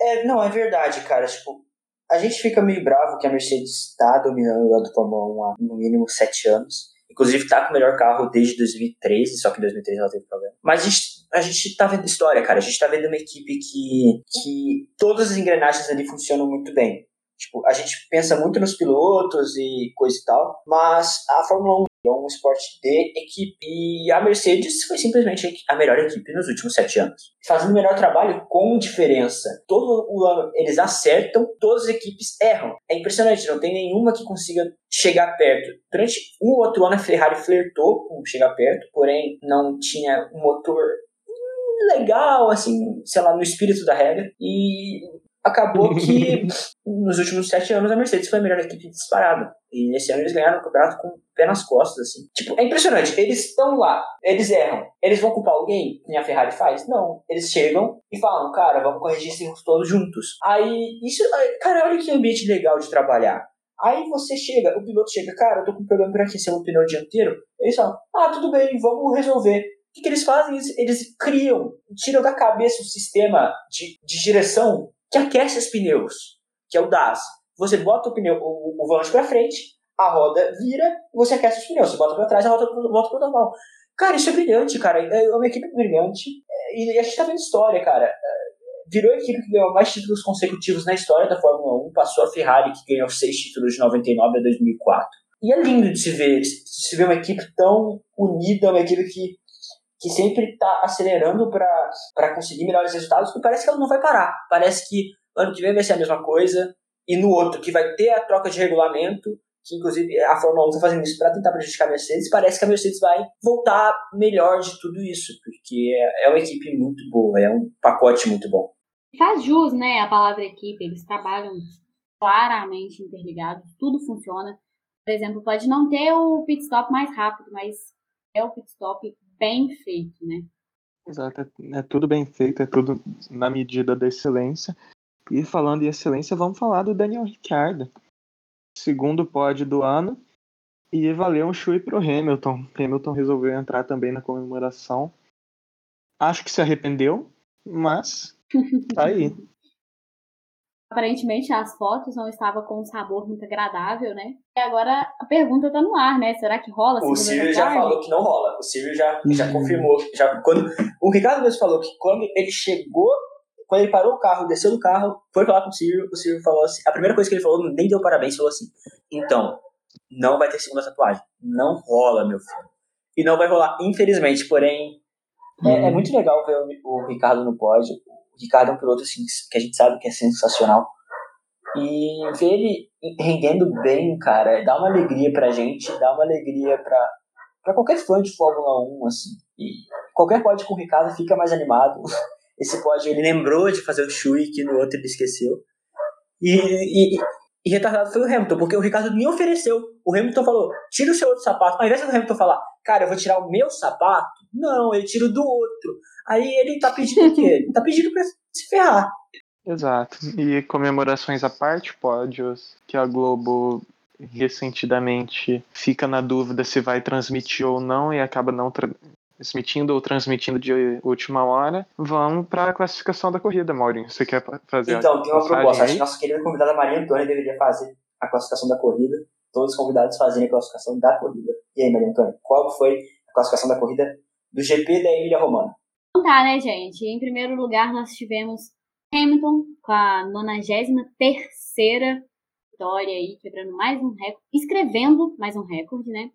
É, não, é verdade, cara. Tipo, a gente fica meio bravo que a Mercedes está dominando lado do Fórmula 1 há no mínimo sete anos. Inclusive tá com o melhor carro desde 2013, só que em 2013 ela teve problema. Mas a gente, a gente tá vendo história, cara. A gente tá vendo uma equipe que, que todas as engrenagens ali funcionam muito bem. Tipo, a gente pensa muito nos pilotos e coisa e tal, mas a Fórmula 1 é um esporte de equipe. E a Mercedes foi simplesmente a melhor equipe nos últimos sete anos. Fazendo o melhor trabalho com diferença. Todo o ano eles acertam, todas as equipes erram. É impressionante, não tem nenhuma que consiga chegar perto. Durante um ou outro ano a Ferrari flertou com chegar perto, porém não tinha um motor legal, assim, sei lá, no espírito da regra. E acabou que nos últimos sete anos a Mercedes foi a melhor equipe disparada. E nesse ano eles ganharam o campeonato com o pé nas costas, assim. Tipo, é impressionante. Eles estão lá, eles erram. Eles vão culpar alguém, que a Ferrari faz? Não. Eles chegam e falam, cara, vamos corrigir esses erros todos juntos. Aí, isso, cara, olha que ambiente legal de trabalhar. Aí você chega, o piloto chega, cara, eu tô com um problema para aquecer o pneu dianteiro. Eles falam, ah, tudo bem, vamos resolver. O que, que eles fazem? Eles, eles criam, tiram da cabeça um sistema de, de direção que aquece os pneus, que é o DAS. Você bota o pneu, o, o volante para frente, a roda vira você aquece os pneus. Você bota para trás, a roda volta para normal. Cara, isso é brilhante, cara. É uma equipe brilhante. E a gente tá vendo história, cara. É, virou a equipe que ganhou mais títulos consecutivos na história da Fórmula 1. Passou a Ferrari, que ganhou seis títulos de 99 a 2004. E é lindo de se ver, de se ver uma equipe tão unida, uma equipe que que sempre está acelerando para conseguir melhores resultados, e parece que ela não vai parar. Parece que ano que vem vai ser a mesma coisa, e no outro, que vai ter a troca de regulamento, que inclusive a Fórmula 1 está fazendo isso para tentar prejudicar a Mercedes, parece que a Mercedes vai voltar melhor de tudo isso, porque é, é uma equipe muito boa, é um pacote muito bom. Faz jus, né, a palavra equipe, eles trabalham claramente interligados, tudo funciona. Por exemplo, pode não ter o pit stop mais rápido, mas é o pit stop bem feito, né? Exato, é, é tudo bem feito, é tudo na medida da excelência. E falando em excelência, vamos falar do Daniel Ricciardo. Segundo pódio do ano. E valeu um chui pro Hamilton. Hamilton resolveu entrar também na comemoração. Acho que se arrependeu, mas tá aí. Aparentemente as fotos não estavam com um sabor muito agradável, né? E agora a pergunta tá no ar, né? Será que rola? O Silvio já falou que não rola. O Silvio já, já uhum. confirmou. Já, quando, o Ricardo mesmo falou que quando ele chegou, quando ele parou o carro, desceu do carro, foi falar com o Silvio, o Silvio falou assim, a primeira coisa que ele falou, nem deu parabéns, falou assim, então, não vai ter segunda tatuagem. Não rola, meu filho. E não vai rolar, infelizmente, porém, é, é, uhum. muito legal ver o, o Ricardo no pódio Ricardo é um piloto assim, que a gente sabe que é sensacional. E ver ele rendendo bem, cara, dá uma alegria pra gente, dá uma alegria pra, pra qualquer fã de Fórmula 1, assim. E qualquer pódio com o Ricardo fica mais animado. Esse pódio ele lembrou de fazer o Shui, que no outro ele esqueceu. E, e, e retardado foi o Hamilton, porque o Ricardo nem ofereceu. O Hamilton falou: tira o seu outro sapato. Ao invés do Hamilton falar, cara, eu vou tirar o meu sapato, não, ele tira o do outro. Aí ele tá pedindo o quê? Ele tá pedindo pra se ferrar. Exato. E comemorações à parte, pódios que a Globo ressentidamente fica na dúvida se vai transmitir ou não e acaba não transmitindo ou transmitindo de última hora, vamos para a classificação da corrida, Maurinho. Você quer fazer Então, tem uma proposta. Acho que nossa querida convidada Maria Antônia deveria fazer a classificação da corrida. Todos os convidados fazerem a classificação da corrida. E aí, Maria Antônia, qual foi a classificação da corrida do GP da Emília Romana? Então tá, né, gente? Em primeiro lugar, nós tivemos Hamilton com a 93 vitória aí, quebrando mais um recorde, escrevendo mais um recorde, né?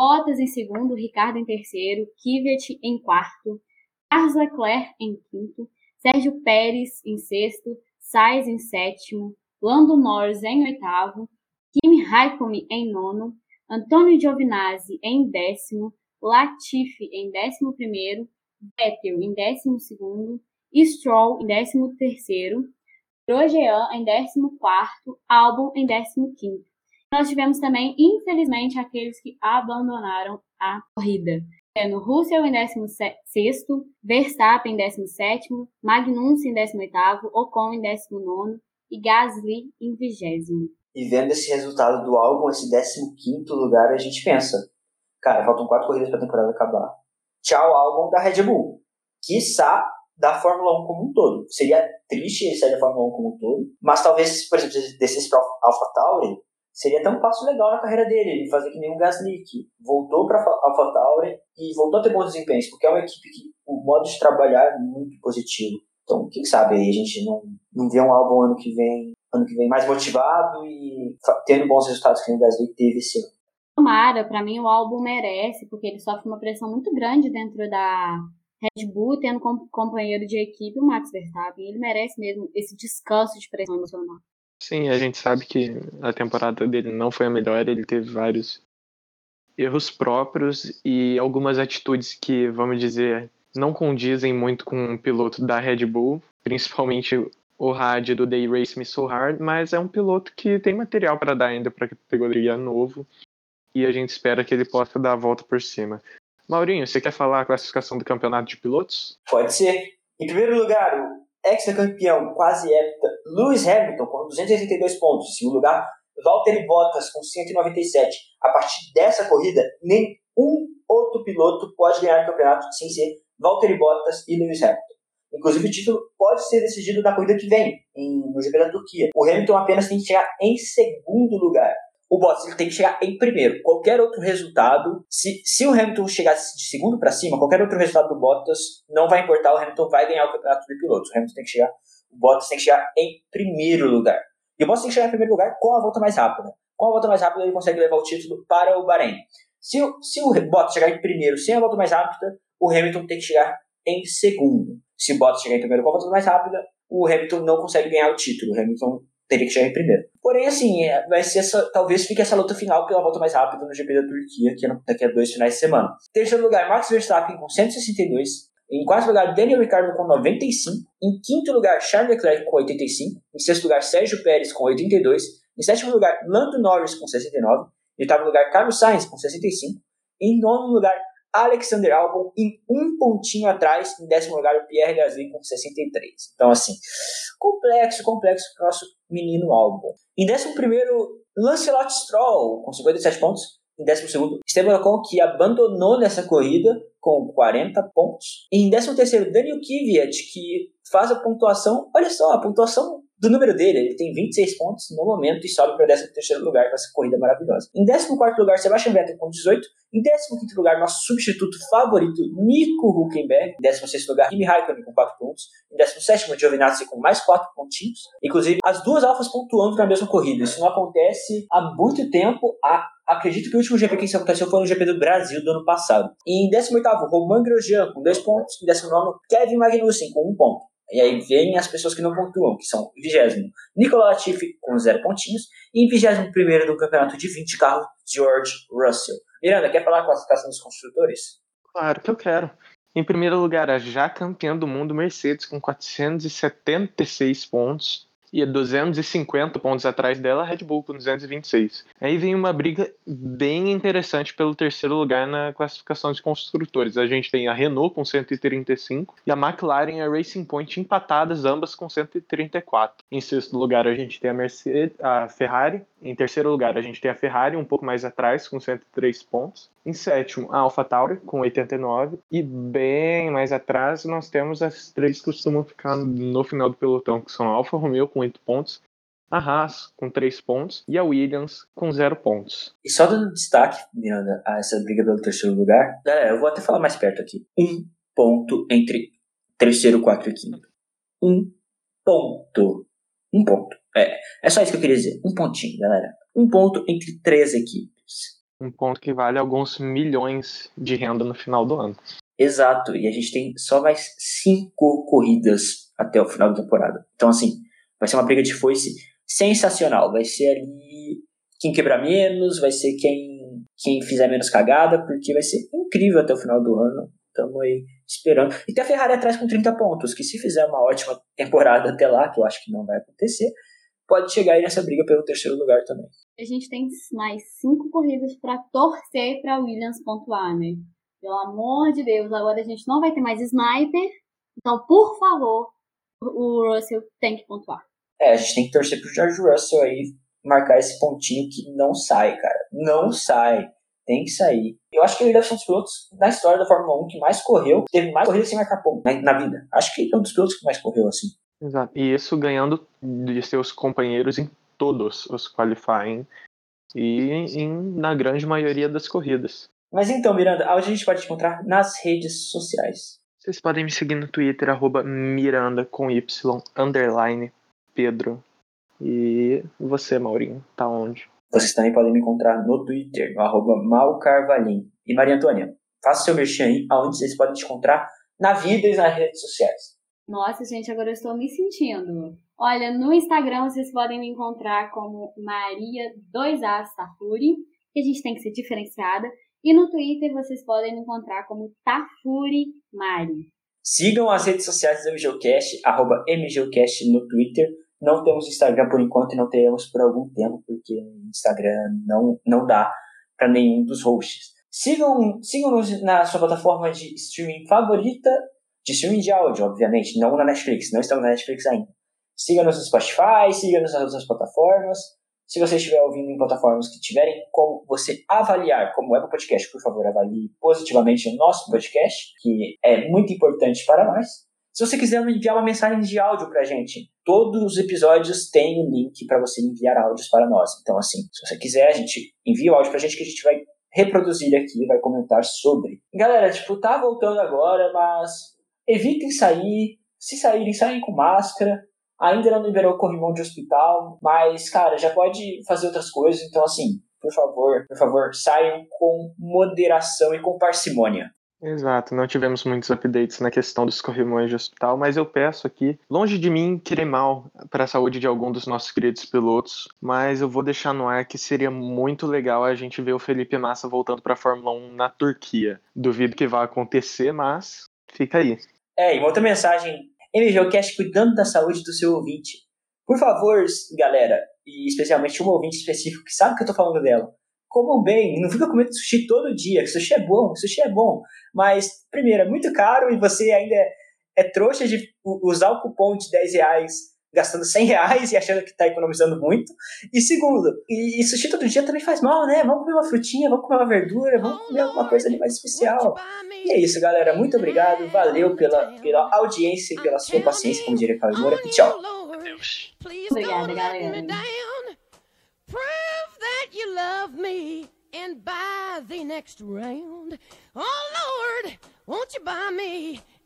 Bottas em segundo, Ricardo em terceiro, Kvyat em quarto, Carlos Leclerc em quinto, Sérgio Pérez em sexto, Sainz em sétimo, Lando Norris em oitavo, Kimi Raikkonen em nono, Antônio Giovinazzi em décimo, Latifi em décimo primeiro, Vettel em 12º, Stroll em 13º, Grosjean em 14º, Albon em 15º. Nós tivemos também, infelizmente, aqueles que abandonaram a corrida. Sendo Russell em 16º, Verstappen em 17º, Magnussen em 18º, Ocon em 19º e Gasly em 20 E vendo esse resultado do álbum, esse 15º lugar, a gente pensa, cara, faltam quatro corridas para a temporada acabar tchau álbum da Red Bull. Quiçá da Fórmula 1 como um todo. Seria triste ele sair da Fórmula 1 como um todo, mas talvez, por exemplo, se descesse para AlphaTauri, seria até um passo legal na carreira dele, ele fazer que nem um Gasly, que voltou para AlphaTauri e voltou a ter bons desempenhos, porque é uma equipe que o modo de trabalhar é muito positivo. Então, quem sabe aí a gente não, não vê um álbum ano que vem, ano que vem mais motivado e tendo bons resultados que o Gasly teve esse ano. Tomara, para mim o álbum merece, porque ele sofre uma pressão muito grande dentro da Red Bull, tendo como companheiro de equipe o Max Verstappen. Ele merece mesmo esse descanso de pressão emocional. Sim, a gente sabe que a temporada dele não foi a melhor, ele teve vários erros próprios e algumas atitudes que, vamos dizer, não condizem muito com um piloto da Red Bull, principalmente o rádio do Day Race Me So Hard, mas é um piloto que tem material para dar ainda para categoria novo e a gente espera que ele possa dar a volta por cima. Maurinho, você quer falar a classificação do campeonato de pilotos? Pode ser. Em primeiro lugar, ex-campeão quase hepta Lewis Hamilton com 282 pontos. Em segundo lugar, Valtteri Bottas com 197. A partir dessa corrida, nenhum outro piloto pode ganhar o campeonato sem ser Valtteri Bottas e Lewis Hamilton. Inclusive, o título pode ser decidido na corrida que vem, no GP da Turquia. O Hamilton apenas tem que chegar em segundo lugar o Bottas ele tem que chegar em primeiro. Qualquer outro resultado, se, se o Hamilton chegasse de segundo para cima, qualquer outro resultado do Bottas não vai importar, o Hamilton vai ganhar o campeonato de pilotos. O Hamilton tem que chegar, o Bottas tem que chegar em primeiro lugar. E o Bottas tem que chegar em primeiro lugar com a volta mais rápida. Com a volta mais rápida ele consegue levar o título para o Bahrein. Se, se o Bottas chegar em primeiro sem a volta mais rápida, o Hamilton tem que chegar em segundo. Se o Bottas chegar em primeiro com a volta mais rápida, o Hamilton não consegue ganhar o título. O Hamilton teria que chegar em primeiro. Porém, assim, é, vai ser essa, talvez fique essa luta final pela volta mais rápida no GP da Turquia, que é daqui a dois finais de semana. Terceiro lugar, Max Verstappen com 162. Em quarto lugar, Daniel Ricciardo com 95. Em quinto lugar, Charles Leclerc com 85. Em sexto lugar, Sérgio Pérez com 82. Em sétimo lugar, Lando Norris com 69. Em oitavo lugar, Carlos Sainz com 65. Em nono lugar, Alexander Albon em um pontinho atrás, em décimo lugar o Pierre Gasly com 63. Então, assim, complexo, complexo o nosso menino Albon. Em décimo primeiro, Lancelot Stroll com 57 pontos. Em décimo segundo, Esteban Ocon, que abandonou nessa corrida com 40 pontos. E em décimo terceiro, Daniel Kvyat, que faz a pontuação, olha só, a pontuação do número dele. Ele tem 26 pontos no momento e sobe para o 13 lugar com essa corrida maravilhosa. Em 14 lugar, Sebastian Vettel com 18. Em 15 lugar, nosso substituto favorito, Nico Huckenberg. Em 16 lugar, Kimi Raikkonen com 4 pontos. Em 17, Giovinazzi com mais 4 pontinhos. Inclusive, as duas alfas pontuando na mesma corrida. Isso não acontece há muito tempo. A acredito que o último GP que isso aconteceu foi no GP do Brasil do ano passado. E em 18 Romain Grosjean com 2 pontos. Em 19 Kevin Magnussen com 1 ponto. E aí vem as pessoas que não pontuam, que são vigésimo Nicola Latifi com zero pontinhos e em vigésimo primeiro do campeonato de 20 carros, George Russell. Miranda, quer falar a classificação dos construtores? Claro que eu quero. Em primeiro lugar, a já campeã do mundo Mercedes com 476 pontos e 250 pontos atrás dela, a Red Bull com 226. Aí vem uma briga bem interessante pelo terceiro lugar na classificação de construtores. A gente tem a Renault com 135 e a McLaren e a Racing Point empatadas, ambas com 134. Em sexto lugar, a gente tem a Mercedes, a Ferrari. Em terceiro lugar, a gente tem a Ferrari, um pouco mais atrás, com 103 pontos. Em sétimo, a AlphaTauri, com 89. E bem mais atrás, nós temos as três que costumam ficar no final do pelotão, que são a Alfa Romeo, com 8 pontos, a Haas com 3 pontos e a Williams com 0 pontos. E só dando destaque, Miranda, a essa briga pelo terceiro lugar, galera, eu vou até falar mais perto aqui. Um ponto entre terceiro, quarto e quinto. Um ponto. Um ponto. É, é só isso que eu queria dizer. Um pontinho, galera. Um ponto entre três equipes um ponto que vale alguns milhões de renda no final do ano. Exato, e a gente tem só mais cinco corridas até o final da temporada. Então, assim, vai ser uma briga de foice sensacional. Vai ser ali quem quebrar menos, vai ser quem, quem fizer menos cagada, porque vai ser incrível até o final do ano. Estamos aí esperando. E tem a Ferrari atrás com 30 pontos, que se fizer uma ótima temporada até lá, que eu acho que não vai acontecer, pode chegar aí nessa briga pelo terceiro lugar também. A gente tem mais cinco corridas para torcer para Williams pontuar, né? Pelo amor de Deus, agora a gente não vai ter mais sniper. Então, por favor, o Russell tem que pontuar. É, a gente tem que torcer pro George Russell aí marcar esse pontinho que não sai, cara. Não sai. tem que sair. Eu acho que ele deve ser um dos pilotos da história da Fórmula 1 que mais correu, teve mais corridas sem marcar ponto na, na vida. Acho que ele é um dos pilotos que mais correu assim. Exato. E isso ganhando de seus companheiros em todos os qualifying e em, na grande maioria das corridas. Mas então, Miranda, onde a gente pode te encontrar nas redes sociais? Vocês podem me seguir no Twitter, arroba Miranda com Y, underline Pedro. E você, Maurinho, tá onde? Vocês também podem me encontrar no Twitter, no arroba Malcarvalim. E Maria Antônia, faça seu merchan aí, aonde vocês podem te encontrar na vida e nas redes sociais. Nossa, gente, agora eu estou me sentindo. Olha, no Instagram vocês podem me encontrar como Maria 2A Tafuri, que a gente tem que ser diferenciada. E no Twitter vocês podem me encontrar como Tafuri Mari. Sigam as redes sociais do MGOcast, arroba MGOcast no Twitter. Não temos Instagram por enquanto e não teremos por algum tempo, porque Instagram não, não dá para nenhum dos hosts. Sigam, sigam-nos na sua plataforma de streaming favorita, de streaming de áudio, obviamente, não na Netflix, não estamos na Netflix ainda. Siga-nos no Spotify, siga-nos nas outras plataformas. Se você estiver ouvindo em plataformas que tiverem como você avaliar, como o Apple Podcast, por favor, avalie positivamente o nosso podcast, que é muito importante para nós. Se você quiser enviar uma mensagem de áudio para a gente, todos os episódios têm o um link para você enviar áudios para nós. Então, assim, se você quiser, a gente envia o áudio para a gente que a gente vai reproduzir aqui, vai comentar sobre. Galera, tipo, tá voltando agora, mas evitem sair. Se saírem, saem com máscara. Ainda não liberou o corrimão de hospital, mas, cara, já pode fazer outras coisas. Então, assim, por favor, por favor, saiam com moderação e com parcimônia. Exato, não tivemos muitos updates na questão dos corrimões de hospital, mas eu peço aqui, longe de mim querer mal para a saúde de algum dos nossos queridos pilotos, mas eu vou deixar no ar que seria muito legal a gente ver o Felipe Massa voltando para a Fórmula 1 na Turquia. Duvido que vá acontecer, mas fica aí. É, e uma outra mensagem, MGOcast cuidando da saúde do seu ouvinte. Por favor, galera, e especialmente um ouvinte específico que sabe que eu tô falando dela, comam bem, não fica comendo sushi todo dia. Sushi é bom, sushi é bom. Mas, primeiro, é muito caro e você ainda é, é trouxa de usar o cupom de 10 reais gastando 100 reais e achando que está economizando muito. E segundo, e, e, sushi todo dia também faz mal, né? Vamos comer uma frutinha, vamos comer uma verdura, vamos comer alguma coisa ali mais especial. E é isso, galera. Muito obrigado. Valeu pela, pela audiência e pela sua paciência, como diria Caio Moura. E tchau. Obrigada, galera. you love me and buy the next round. Oh Lord, won't you buy me